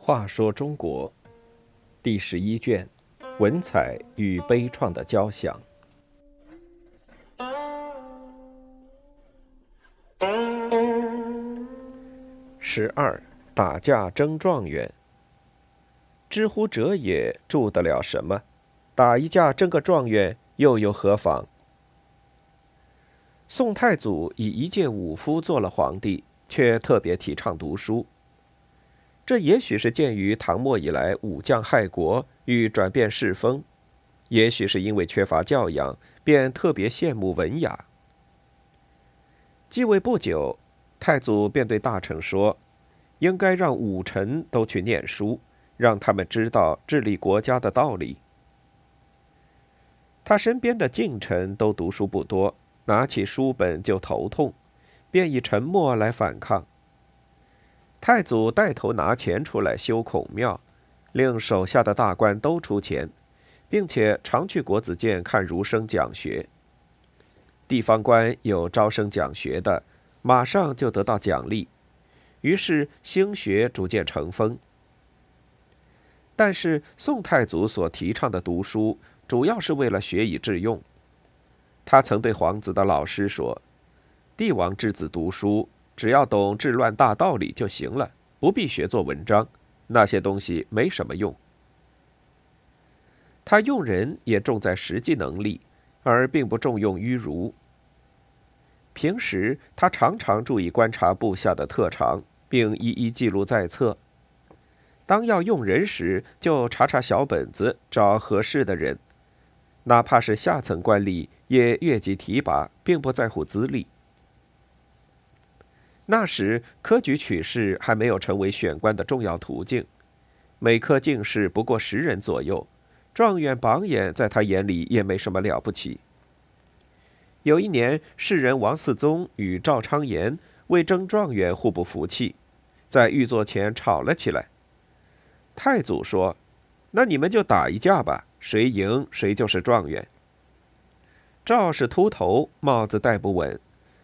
话说中国第十一卷：文采与悲怆的交响。十二，打架争状元。知乎者也，住得了什么？打一架争个状元，又有何妨？宋太祖以一介武夫做了皇帝，却特别提倡读书。这也许是鉴于唐末以来武将害国与转变世风，也许是因为缺乏教养，便特别羡慕文雅。继位不久，太祖便对大臣说：“应该让武臣都去念书，让他们知道治理国家的道理。”他身边的近臣都读书不多，拿起书本就头痛，便以沉默来反抗。太祖带头拿钱出来修孔庙，令手下的大官都出钱，并且常去国子监看儒生讲学。地方官有招生讲学的，马上就得到奖励，于是兴学逐渐成风。但是宋太祖所提倡的读书，主要是为了学以致用。他曾对皇子的老师说：“帝王之子读书。”只要懂治乱大道理就行了，不必学做文章，那些东西没什么用。他用人也重在实际能力，而并不重用迂儒。平时他常常注意观察部下的特长，并一一记录在册。当要用人时，就查查小本子，找合适的人，哪怕是下层官吏，也越级提拔，并不在乎资历。那时科举取士还没有成为选官的重要途径，每科进士不过十人左右，状元榜眼在他眼里也没什么了不起。有一年，士人王嗣宗与赵昌言为争状元互不服气，在御座前吵了起来。太祖说：“那你们就打一架吧，谁赢谁就是状元。”赵是秃头，帽子戴不稳。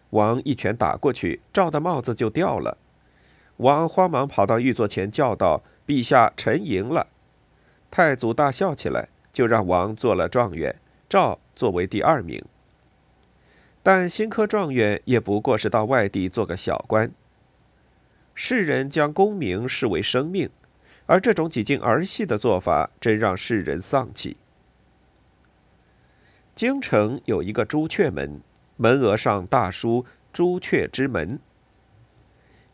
王一拳打过去，赵的帽子就掉了。王慌忙跑到御座前叫道：“陛下，臣赢了！”太祖大笑起来，就让王做了状元，赵作为第二名。但新科状元也不过是到外地做个小官。世人将功名视为生命，而这种几近儿戏的做法，真让世人丧气。京城有一个朱雀门。门额上大书“朱雀之门”。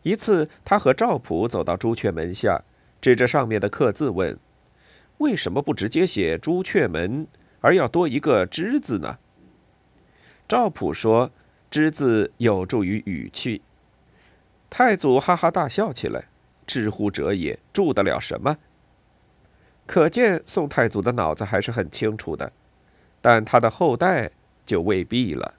一次，他和赵普走到朱雀门下，指着上面的刻字问：“为什么不直接写‘朱雀门’，而要多一个‘之’字呢？”赵普说：“‘之’字有助于语气。”太祖哈哈大笑起来：“知乎者也，住得了什么？”可见宋太祖的脑子还是很清楚的，但他的后代就未必了。